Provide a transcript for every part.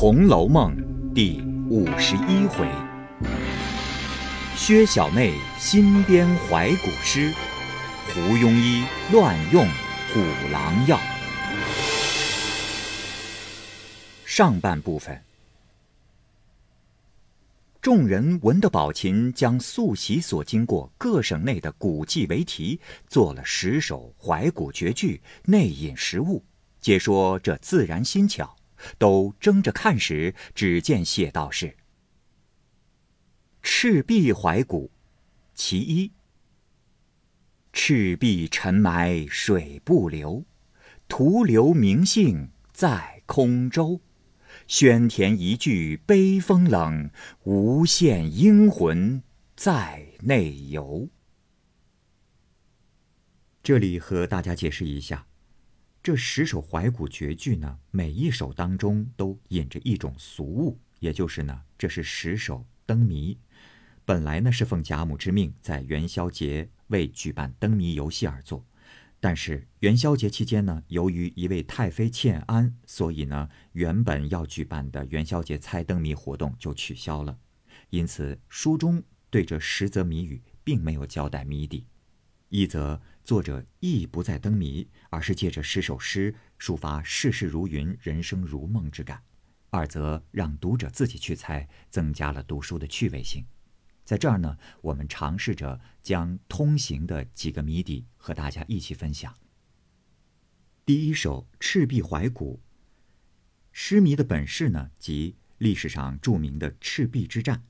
红楼梦》第五十一回，薛小妹新编怀古诗，胡庸医乱用虎狼药。上半部分，众人闻得宝琴将素习所经过各省内的古迹为题，做了十首怀古绝句，内引实物，皆说这自然新巧。都争着看时，只见写道是：“赤壁怀古，其一。赤壁沉埋水不流，徒留名姓在空舟。宣田一句悲风冷，无限英魂在内游。”这里和大家解释一下。这十首怀古绝句呢，每一首当中都引着一种俗物，也就是呢，这是十首灯谜。本来呢是奉贾母之命，在元宵节为举办灯谜游戏而作，但是元宵节期间呢，由于一位太妃欠安，所以呢，原本要举办的元宵节猜灯谜活动就取消了。因此，书中对这十则谜语并没有交代谜底。一则作者意不在灯谜，而是借着十首诗抒发世事如云、人生如梦之感；二则让读者自己去猜，增加了读书的趣味性。在这儿呢，我们尝试着将通行的几个谜底和大家一起分享。第一首《赤壁怀古》，诗谜的本事呢，即历史上著名的赤壁之战，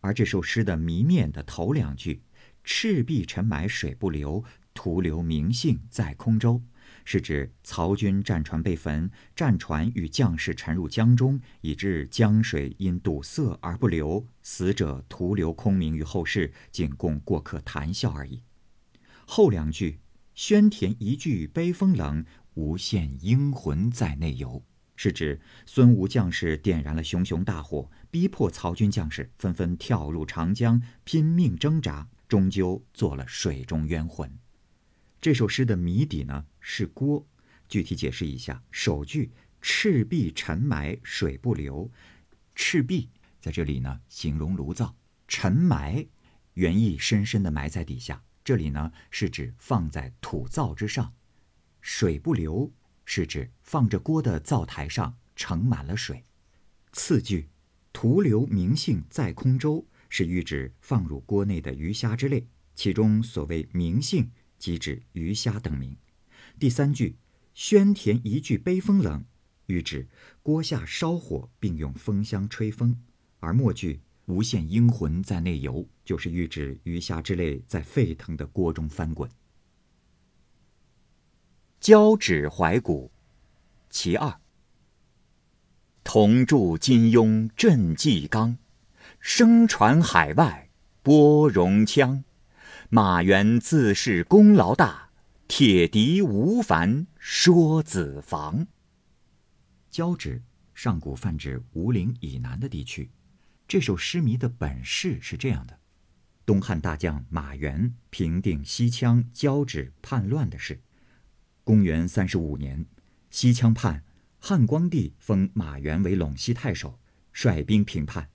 而这首诗的谜面的头两句。赤壁沉埋水不流，徒留名姓在空舟，是指曹军战船被焚，战船与将士沉入江中，以致江水因堵塞而不流，死者徒留空名于后世，仅供过客谈笑而已。后两句“宣田一句悲风冷，无限英魂在内游”，是指孙吴将士点燃了熊熊大火，逼迫曹军将士纷纷跳入长江，拼命挣扎。终究做了水中冤魂。这首诗的谜底呢是锅。具体解释一下：首句“赤壁沉埋水不流”，赤壁在这里呢形容炉灶，沉埋原意深深的埋在底下，这里呢是指放在土灶之上；水不流是指放着锅的灶台上盛满了水。次句“徒留名姓在空舟”。是喻指放入锅内的鱼虾之类，其中所谓名姓，即指鱼虾等名。第三句“宣田一句悲风冷”，喻指锅下烧火，并用风箱吹风；而末句“无限英魂在内游”，就是喻指鱼虾之类在沸腾的锅中翻滚。交趾怀古，其二。铜铸金庸镇纪纲。声传海外，拨戎腔。马援自恃功劳大，铁笛无烦说子房。交趾，上古泛指吴陵以南的地区。这首诗谜的本事是这样的：东汉大将马援平定西羌交趾叛乱的事。公元三十五年，西羌叛，汉光帝封马援为陇西太守，率兵平叛。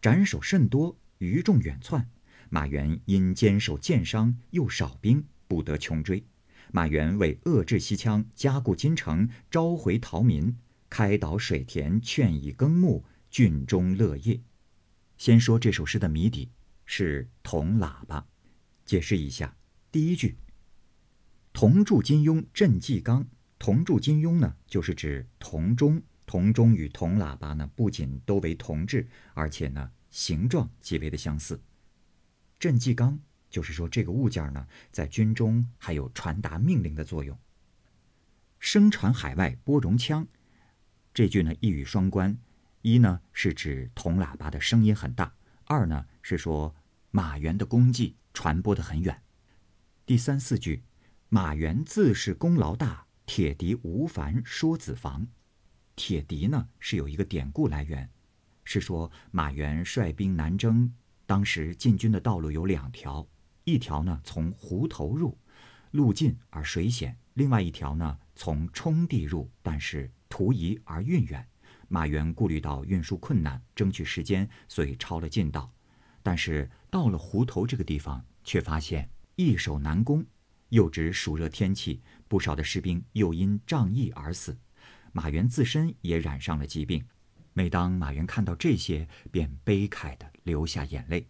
斩首甚多，余众远窜。马援因坚守箭伤，又少兵，不得穷追。马援为遏制西羌，加固金城，召回逃民，开导水田，劝以耕牧，郡中乐业。先说这首诗的谜底是铜喇叭。解释一下，第一句“铜铸金庸镇纪纲”，铜铸金庸呢，就是指铜钟。铜钟与铜喇叭呢，不仅都为铜制，而且呢，形状极为的相似。镇纪纲就是说这个物件呢，在军中还有传达命令的作用。声传海外拨戎枪，这句呢一语双关：一呢是指铜喇叭的声音很大；二呢是说马援的功绩传播的很远。第三四句，马援自是功劳大，铁笛无烦说子房。铁笛呢是有一个典故来源，是说马援率兵南征，当时进军的道路有两条，一条呢从湖头入，路近而水险；另外一条呢从冲地入，但是途夷而运远。马援顾虑到运输困难，争取时间，所以抄了近道。但是到了湖头这个地方，却发现易守难攻，又值暑热天气，不少的士兵又因仗义而死，马援自身也染上了疾病。每当马援看到这些，便悲慨的流下眼泪。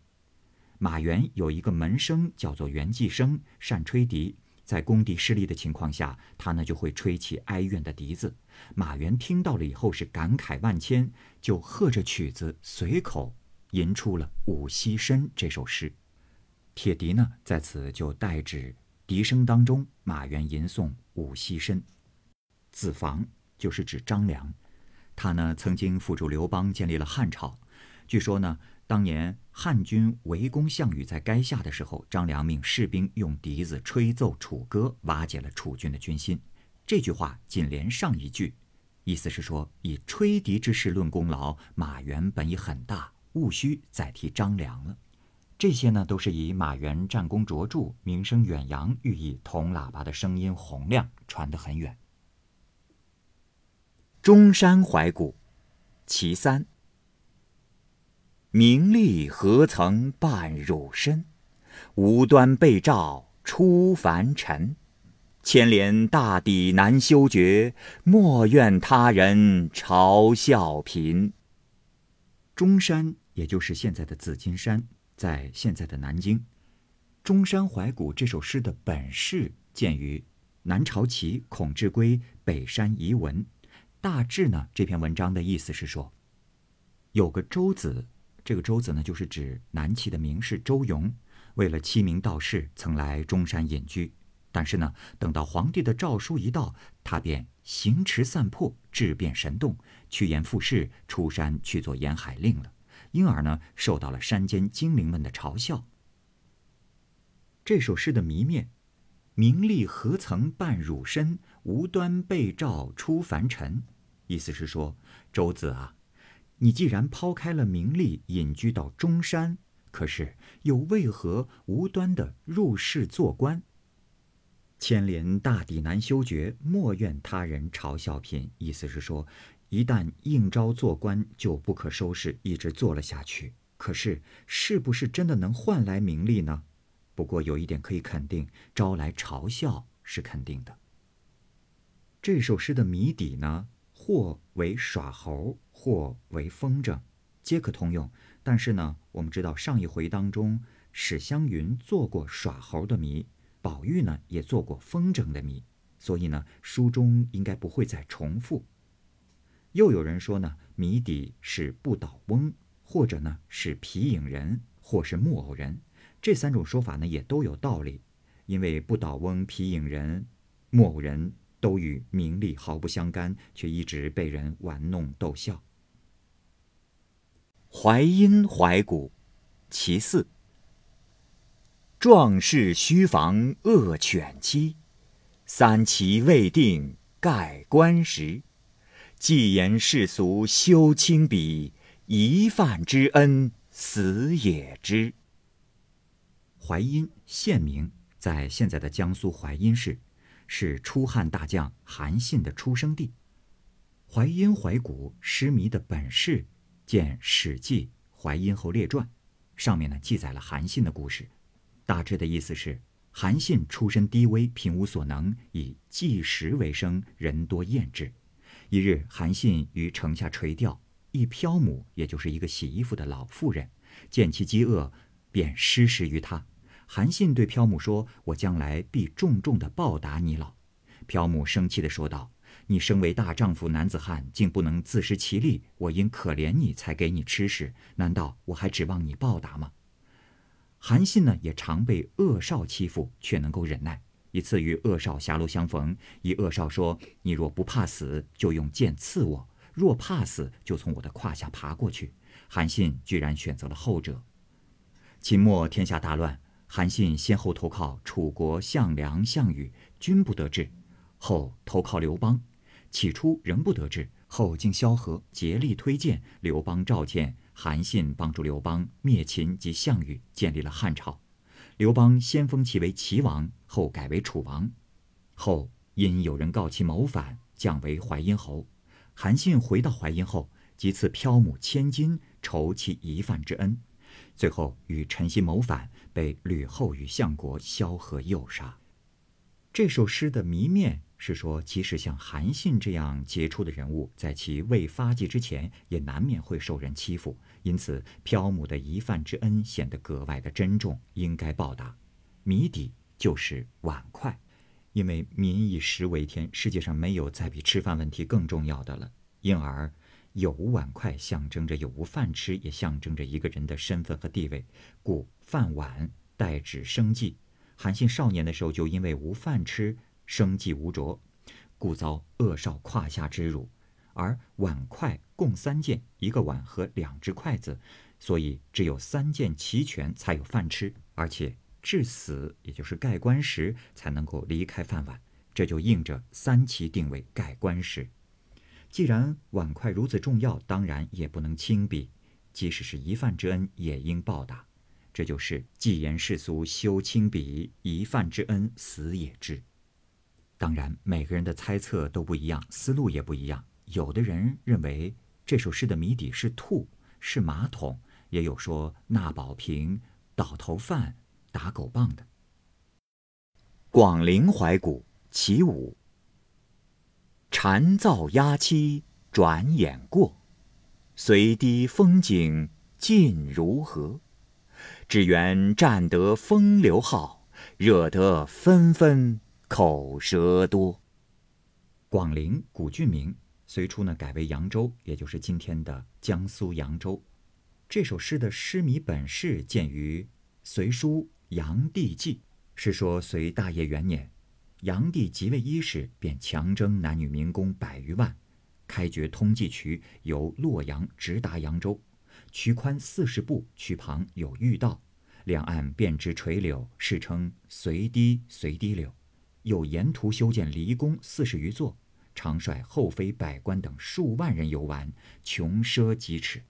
马援有一个门生叫做袁继生，善吹笛。在工地失利的情况下，他呢就会吹起哀怨的笛子。马援听到了以后是感慨万千，就和着曲子随口吟出了《五溪深》这首诗。铁笛呢在此就代指笛声当中，马援吟诵《五溪深》。子房就是指张良，他呢曾经辅助刘邦建立了汉朝。据说呢。当年汉军围攻项羽在垓下的时候，张良命士兵用笛子吹奏楚歌，瓦解了楚军的军心。这句话紧连上一句，意思是说以吹笛之事论功劳，马援本已很大，务须再提张良了。这些呢，都是以马援战功卓著、名声远扬寓意，铜喇叭的声音洪亮，传得很远。中山怀古，其三。名利何曾伴汝身？无端被召出凡尘。牵连大抵难修绝，莫怨他人嘲笑贫。中山，也就是现在的紫金山，在现在的南京。中山怀古这首诗的本事见于南朝齐孔志圭《北山遗文》。大致呢，这篇文章的意思是说，有个周子。这个周子呢，就是指南齐的名士周永，为了欺名道士，曾来中山隐居。但是呢，等到皇帝的诏书一到，他便行驰散魄，质变神动，趋炎附势，出山去做沿海令了。因而呢，受到了山间精灵们的嘲笑。这首诗的谜面：“名利何曾伴汝身？无端被召出凡尘。”意思是说，周子啊。你既然抛开了名利，隐居到中山，可是又为何无端的入仕做官？牵连大抵难修绝，莫怨他人嘲笑贫。意思是说，一旦应招做官，就不可收拾，一直做了下去。可是，是不是真的能换来名利呢？不过有一点可以肯定，招来嘲笑是肯定的。这首诗的谜底呢，或为耍猴。或为风筝，皆可通用。但是呢，我们知道上一回当中，史湘云做过耍猴的谜，宝玉呢也做过风筝的谜，所以呢，书中应该不会再重复。又有人说呢，谜底是不倒翁，或者呢是皮影人，或是木偶人。这三种说法呢也都有道理，因为不倒翁、皮影人、木偶人都与名利毫不相干，却一直被人玩弄逗笑。淮阴怀古，其四。壮士须防恶犬欺，三齐未定盖棺时。既言世俗休轻比，一饭之恩死也知。淮阴县名在现在的江苏淮阴市，是出汉大将韩信的出生地。淮阴怀古诗迷的本事。见《史记·淮阴侯列传》，上面呢记载了韩信的故事。大致的意思是，韩信出身低微，贫无所能，以计食为生，人多厌之。一日，韩信于城下垂钓，一漂母，也就是一个洗衣服的老妇人，见其饥饿，便施食于他。韩信对漂母说：“我将来必重重的报答你老。”漂母生气的说道。你身为大丈夫男子汉，竟不能自食其力。我因可怜你才给你吃食，难道我还指望你报答吗？韩信呢，也常被恶少欺负，却能够忍耐。一次与恶少狭路相逢，一恶少说：“你若不怕死，就用剑刺我；若怕死，就从我的胯下爬过去。”韩信居然选择了后者。秦末天下大乱，韩信先后投靠楚国项梁、项羽，均不得志，后投靠刘邦。起初仍不得志，后经萧何竭力推荐，刘邦召见韩信，帮助刘邦灭秦及项羽，建立了汉朝。刘邦先封其为齐王，后改为楚王。后因有人告其谋反，降为淮阴侯。韩信回到淮阴后，即赐漂母千金，酬其一饭之恩。最后与陈豨谋反，被吕后与相国萧何诱杀。这首诗的谜面是说，即使像韩信这样杰出的人物，在其未发迹之前，也难免会受人欺负。因此，漂母的一饭之恩显得格外的珍重，应该报答。谜底就是碗筷，因为民以食为天，世界上没有再比吃饭问题更重要的了，因而。有无碗筷象征着有无饭吃，也象征着一个人的身份和地位，故饭碗代指生计。韩信少年的时候就因为无饭吃，生计无着，故遭恶少胯下之辱。而碗筷共三件，一个碗和两只筷子，所以只有三件齐全才有饭吃，而且至死也就是盖棺时才能够离开饭碗，这就应着三齐定为盖棺时。既然碗筷如此重要，当然也不能轻鄙，即使是一饭之恩，也应报答。这就是既言世俗修轻鄙，一饭之恩死也知。当然，每个人的猜测都不一样，思路也不一样。有的人认为这首诗的谜底是兔，是马桶；也有说纳宝瓶、倒头饭、打狗棒的。广陵怀古其五。蝉噪鸦栖转眼过，随堤风景尽如何？只缘占得风流号，惹得纷纷口舌多。广陵古郡名，隋初呢改为扬州，也就是今天的江苏扬州。这首诗的诗谜本事见于《隋书杨帝纪》，是说隋大业元年。炀帝即位伊始，便强征男女民工百余万，开掘通济渠，由洛阳直达扬州。渠宽四十步，渠旁有御道，两岸遍植垂柳，世称隋堤隋堤柳。又沿途修建离宫四十余座，常率后妃百官等数万人游玩，穷奢极侈。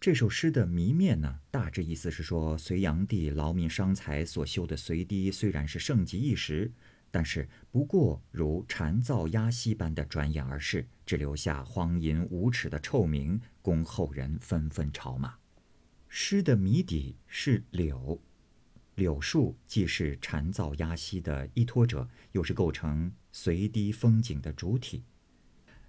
这首诗的谜面呢，大致意思是说，隋炀帝劳民伤财所修的隋堤，虽然是盛极一时。但是不过如蝉噪鸦息般的转眼而逝，只留下荒淫无耻的臭名，供后人纷纷嘲骂。诗的谜底是柳，柳树既是蝉噪鸦息的依托者，又是构成随堤风景的主体。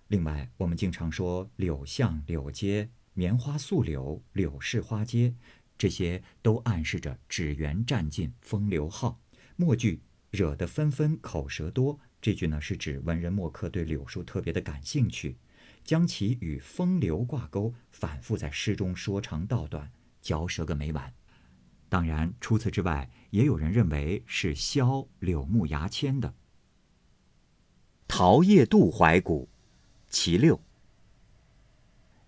另外，我们经常说柳巷、柳街、棉花素柳、柳市花街，这些都暗示着纸园占尽，风流好。末句。惹得纷纷口舌多，这句呢是指文人墨客对柳树特别的感兴趣，将其与风流挂钩，反复在诗中说长道短，嚼舌个没完。当然，除此之外，也有人认为是削柳木牙签的。桃叶渡怀古，其六。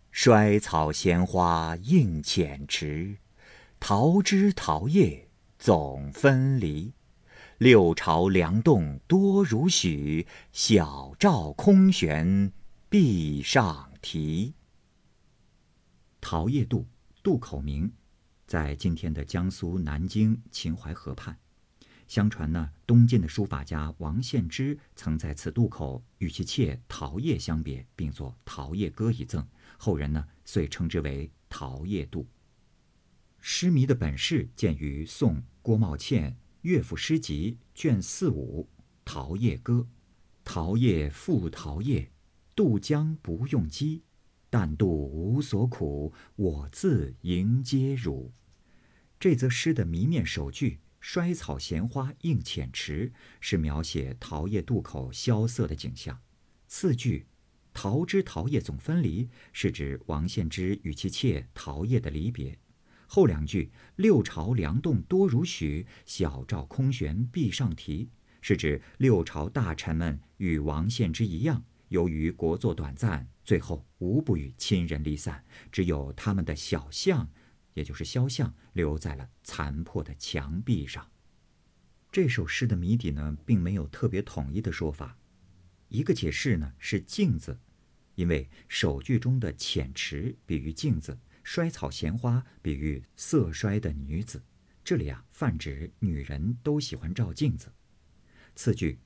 衰草闲花映浅池，桃枝桃叶总分离。六朝梁栋多如许，小照空悬壁上题。桃叶渡，渡口名，在今天的江苏南京秦淮河畔。相传呢，东晋的书法家王献之曾在此渡口与其妾桃叶相别，并作《桃叶歌》一赠，后人呢遂称之为桃叶渡。诗谜的本事见于宋郭茂倩。乐府诗集卷四五《桃叶歌》：桃叶复桃叶，渡江不用机。但渡无所苦，我自迎接汝。这则诗的谜面首句“衰草闲花映浅池”是描写桃叶渡口萧瑟的景象。次句“桃枝桃叶总分离”是指王献之与其妾桃叶的离别。后两句“六朝梁栋多如许，小照空悬壁上题”，是指六朝大臣们与王献之一样，由于国祚短暂，最后无不与亲人离散，只有他们的小像，也就是肖像，留在了残破的墙壁上。这首诗的谜底呢，并没有特别统一的说法。一个解释呢是镜子，因为首句中的浅池比喻镜子。衰草闲花比喻色衰的女子，这里啊泛指女人都喜欢照镜子。次句，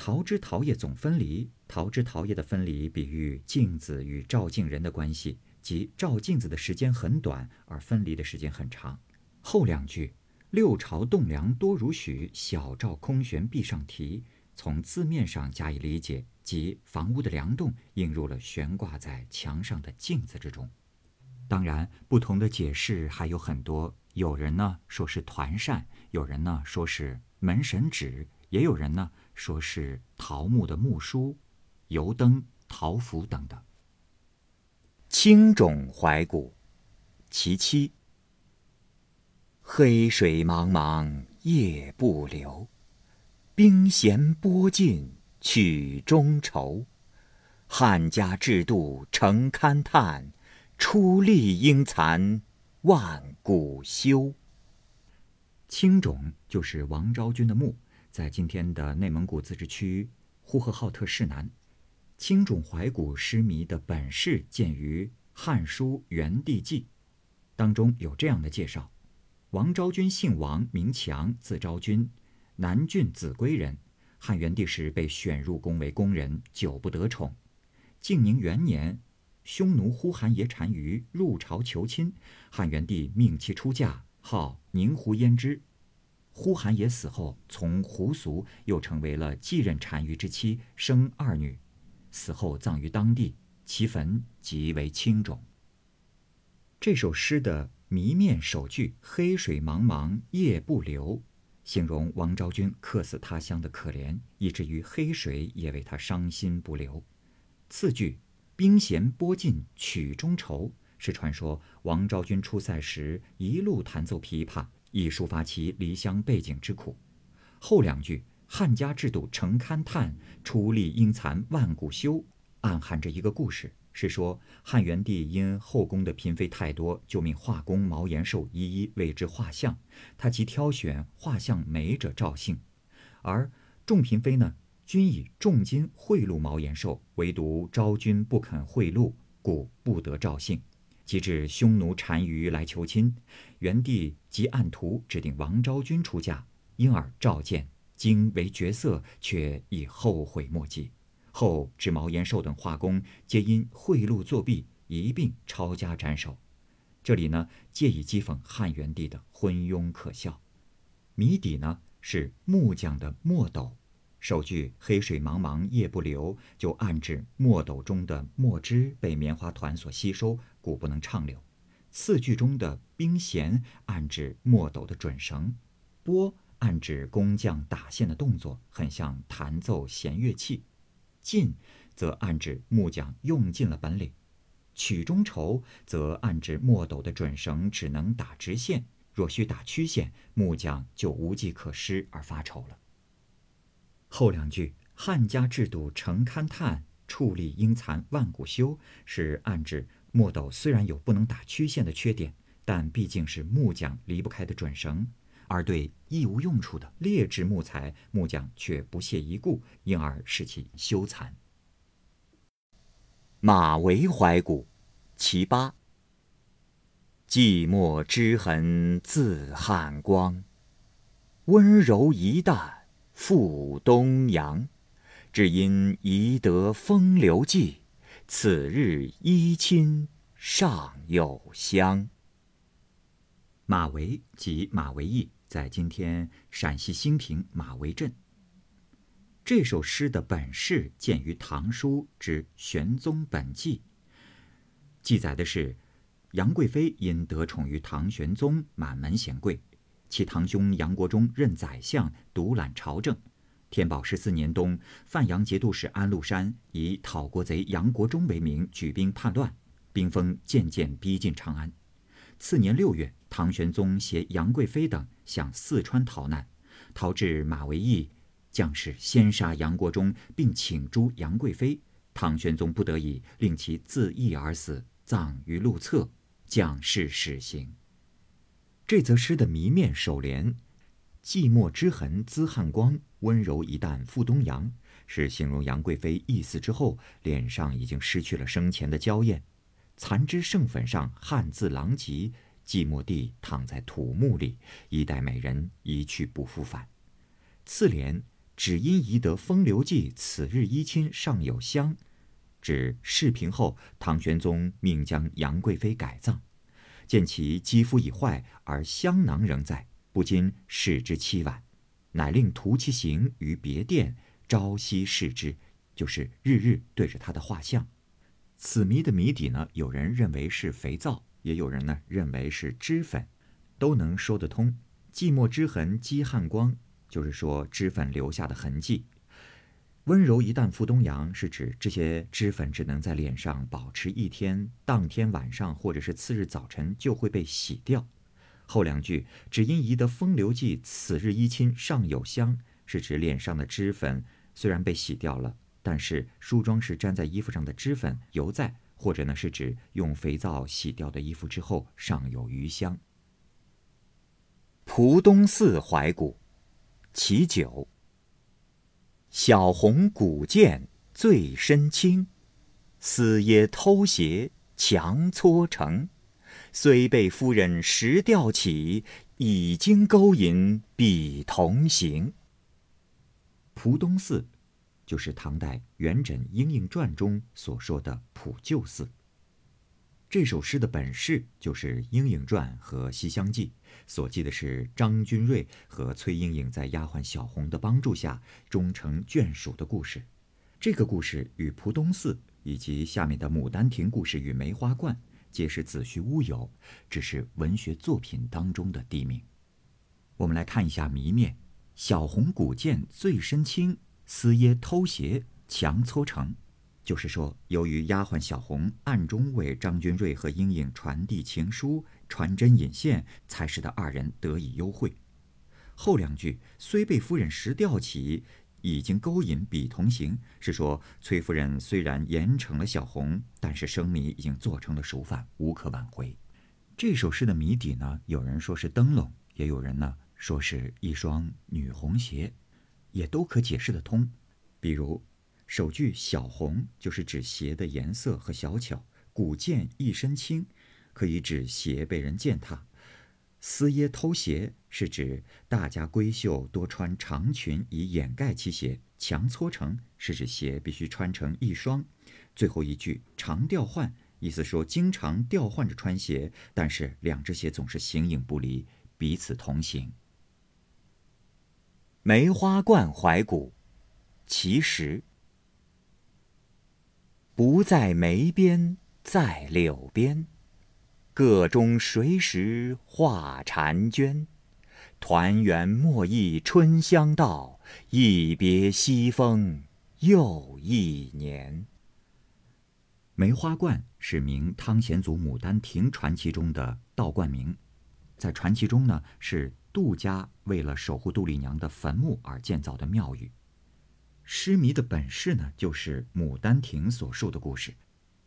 桃枝桃叶总分离，桃枝桃叶的分离比喻镜子与照镜人的关系，即照镜子的时间很短，而分离的时间很长。后两句“六朝栋梁多如许，小照空悬壁上题”，从字面上加以理解，即房屋的梁栋映入了悬挂在墙上的镜子之中。当然，不同的解释还有很多。有人呢说是团扇，有人呢说是门神纸，也有人呢说是桃木的木梳、油灯、桃符等等。青冢怀古，其七。黑水茫茫夜不流，冰弦波尽曲中愁。汉家制度成勘探。出力应残，万古休。青冢就是王昭君的墓，在今天的内蒙古自治区呼和浩特市南。青冢怀古诗谜的本事见于《汉书·元帝纪》，当中有这样的介绍：王昭君姓王，名强，字昭君，南郡秭归人。汉元帝时被选入宫为宫人，久不得宠。靖宁元年。匈奴呼韩邪单于入朝求亲，汉元帝命其出嫁，号宁胡胭脂。呼韩邪死后，从胡俗，又成为了继任单于之妻，生二女，死后葬于当地，其坟即为青冢。这首诗的谜面首句“黑水茫茫夜不流”，形容王昭君客死他乡的可怜，以至于黑水也为他伤心不流。次句。冰弦拨尽曲中愁，是传说王昭君出塞时一路弹奏琵琶，以抒发其离乡背井之苦。后两句“汉家制度成勘探，出力应残万古休”，暗含着一个故事，是说汉元帝因后宫的嫔妃太多，就命画工毛延寿一一为之画像，他即挑选画像美者赵姓，而众嫔妃呢？均以重金贿赂毛延寿，唯独昭君不肯贿赂，故不得赵姓。及至匈奴单于来求亲，元帝即按图指定王昭君出嫁，因而召见，今为绝色，却已后悔莫及。后至毛延寿等画工，皆因贿赂作弊，一并抄家斩首。这里呢，借以讥讽汉元帝的昏庸可笑。谜底呢是木匠的墨斗。首句“黑水茫茫夜不流”就暗指墨斗中的墨汁被棉花团所吸收，故不能畅流。次句中的“冰弦”暗指墨斗的准绳，“拨”暗指工匠打线的动作，很像弹奏弦乐器。“尽”则暗指木匠用尽了本领。“曲中愁”则暗指墨斗的准绳只能打直线，若需打曲线，木匠就无计可施而发愁了。后两句“汉家制度成勘探，处理应残万古休”是暗指墨斗虽然有不能打曲线的缺点，但毕竟是木匠离不开的准绳，而对亦无用处的劣质木材，木匠却不屑一顾，因而使其修残。马嵬怀古，其八。寂寞之痕自汉光，温柔一淡。赴东阳，只因宜得风流迹。此日依亲尚有香。马嵬即马嵬驿，在今天陕西兴平马嵬镇。这首诗的本事见于《唐书》之《玄宗本纪》，记载的是杨贵妃因得宠于唐玄宗，满门显贵。其堂兄杨国忠任宰相，独揽朝政。天宝十四年冬，范阳节度使安禄山以讨国贼杨国忠为名，举兵叛乱，兵锋渐渐逼近长安。次年六月，唐玄宗携杨贵妃等向四川逃难，逃至马嵬驿，将士先杀杨国忠，并请诛杨贵妃。唐玄宗不得已，令其自缢而死，葬于路侧，将士始行。这则诗的谜面首联“寂寞之痕滋汉光，温柔一旦赴东阳”，是形容杨贵妃一死之后，脸上已经失去了生前的娇艳，残肢剩粉上汉字狼藉，寂寞地躺在土墓里，一代美人一去不复返。次联只因宜得风流计，此日依亲尚有香。指事平后，唐玄宗命将杨贵妃改葬，见其肌肤已坏，而香囊仍在，不禁视之凄婉，乃令图其形于别殿，朝夕视之，就是日日对着他的画像。此谜的谜底呢，有人认为是肥皂，也有人呢认为是脂粉，都能说得通。寂寞之痕积汗光，就是说脂粉留下的痕迹。温柔一旦赴东阳，是指这些脂粉只能在脸上保持一天，当天晚上或者是次日早晨就会被洗掉。后两句只因宜得风流计，此日衣亲尚有香，是指脸上的脂粉虽然被洗掉了。但是梳妆时粘在衣服上的脂粉犹在，或者呢是指用肥皂洗掉的衣服之后尚有余香。蒲东寺怀古，其九。小红古剑最身轻，思耶偷鞋强搓成。虽被夫人拾吊起，已经勾引彼同行。蒲东寺。就是唐代元稹《莺莺传》中所说的普救寺。这首诗的本事就是《莺莺传》和《西厢记》，所记的是张君瑞和崔莺莺在丫鬟小红的帮助下终成眷属的故事。这个故事与蒲东寺以及下面的《牡丹亭》故事与梅花观皆是子虚乌有，只是文学作品当中的地名。我们来看一下谜面：小红古剑醉身轻。丝耶偷鞋强搓成，就是说，由于丫鬟小红暗中为张君瑞和莺莺传递情书、传真引线，才使得二人得以幽会。后两句虽被夫人时吊起，已经勾引彼同行，是说崔夫人虽然严惩了小红，但是生米已经做成了熟饭，无可挽回。这首诗的谜底呢，有人说是灯笼，也有人呢说是一双女红鞋。也都可解释得通，比如首句“小红”就是指鞋的颜色和小巧，“古剑一身轻”可以指鞋被人践踏，“私掖偷鞋”是指大家闺秀多穿长裙以掩盖其鞋，“强搓成”是指鞋必须穿成一双。最后一句“常调换”意思说经常调换着穿鞋，但是两只鞋总是形影不离，彼此同行。梅花观怀古，其实不在梅边，在柳边。个中谁识画婵娟？团圆莫忆春香到，一别西风又一年。梅花观是明汤显祖《牡丹亭》传奇中的道观名，在传奇中呢是。杜家为了守护杜丽娘的坟墓而建造的庙宇。诗谜的本事呢，就是《牡丹亭》所述的故事，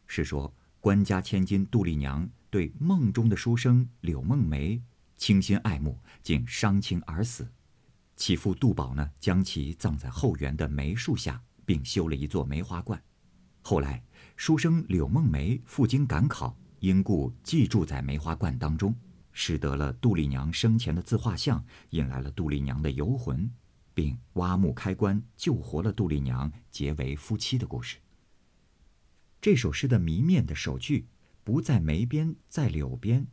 是说官家千金杜丽娘对梦中的书生柳梦梅倾心爱慕，竟伤情而死。其父杜宝呢，将其葬在后园的梅树下，并修了一座梅花观。后来，书生柳梦梅赴京赶考，因故寄住在梅花观当中。使得了杜丽娘生前的自画像，引来了杜丽娘的游魂，并挖墓开棺救活了杜丽娘，结为夫妻的故事。这首诗的谜面的首句“不在梅边，在柳边”，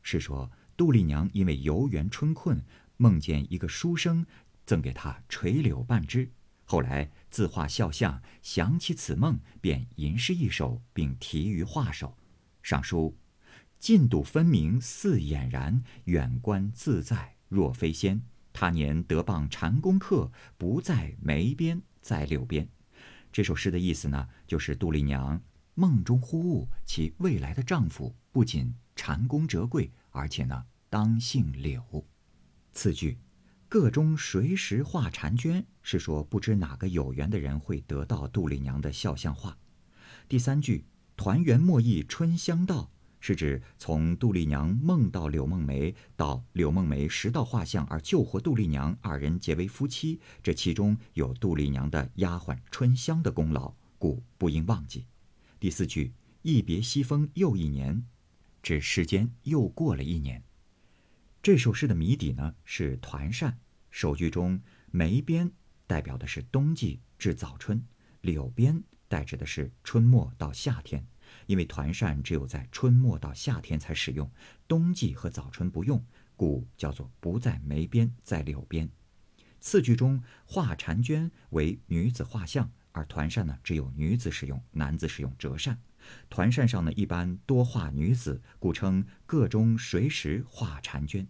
是说杜丽娘因为游园春困，梦见一个书生赠给她垂柳半枝，后来自画肖像，想起此梦，便吟诗一首，并题于画首，上书。近睹分明似俨然，远观自在若飞仙。他年得傍蟾宫客，不在梅边，在柳边。这首诗的意思呢，就是杜丽娘梦中忽悟，其未来的丈夫不仅蟾宫折桂，而且呢，当姓柳。次句“个中谁识画婵娟”，是说不知哪个有缘的人会得到杜丽娘的肖像画。第三句“团圆莫忆春香到”。是指从杜丽娘梦到柳梦梅，到柳梦梅拾到画像而救活杜丽娘，二人结为夫妻。这其中有杜丽娘的丫鬟春香的功劳，故不应忘记。第四句“一别西风又一年”，指时间又过了一年。这首诗的谜底呢是团扇。首句中梅边代表的是冬季至早春，柳边代指的是春末到夏天。因为团扇只有在春末到夏天才使用，冬季和早春不用，故叫做不在梅边，在柳边。次句中画婵娟为女子画像，而团扇呢只有女子使用，男子使用折扇。团扇上呢一般多画女子，故称个中谁时画婵娟。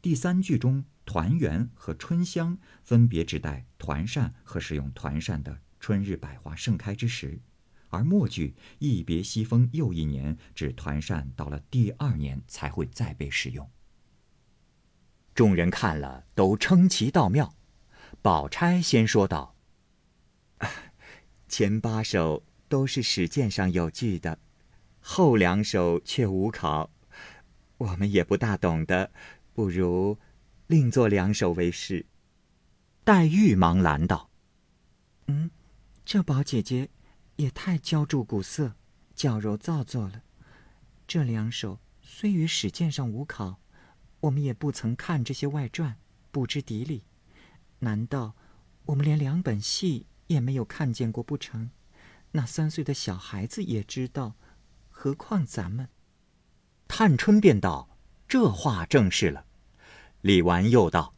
第三句中团圆和春香分别指代团扇和使用团扇的春日百花盛开之时。而末句“一别西风又一年”指团扇到了第二年才会再被使用。众人看了都称奇道妙。宝钗先说道：“前八首都是史鉴上有据的，后两首却无考，我们也不大懂得，不如另作两首为是。”黛玉忙拦道：“嗯，这宝姐姐。”也太娇筑古色，矫揉造作了。这两首虽与史鉴上无考，我们也不曾看这些外传，不知底里。难道我们连两本戏也没有看见过不成？那三岁的小孩子也知道，何况咱们？探春便道：“这话正是了。”李纨又道：“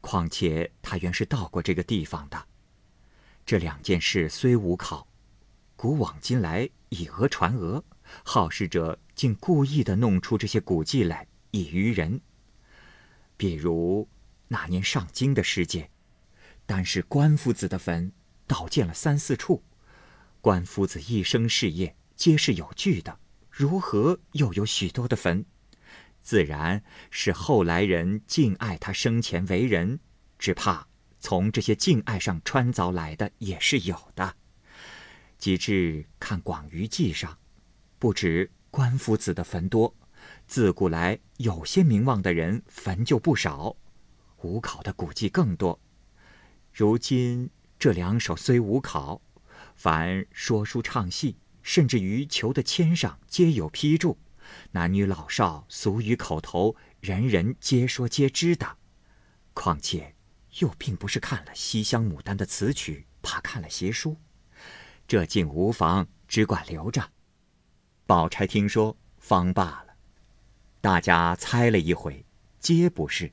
况且他原是到过这个地方的。”这两件事虽无考，古往今来以讹传讹，好事者竟故意的弄出这些古迹来以愚人。比如那年上京的事件，但是关夫子的坟，倒建了三四处。关夫子一生事业皆是有据的，如何又有许多的坟？自然是后来人敬爱他生前为人，只怕。从这些敬爱上穿凿来的也是有的。及至看《广舆记》上，不止关夫子的坟多，自古来有些名望的人坟就不少，无考的古迹更多。如今这两首虽无考，凡说书唱戏，甚至于求的签上皆有批注，男女老少俗语口头，人人皆说皆知的。况且。又并不是看了《西厢牡丹》的词曲，怕看了邪书，这竟无妨，只管留着。宝钗听说，方罢了。大家猜了一回，皆不是。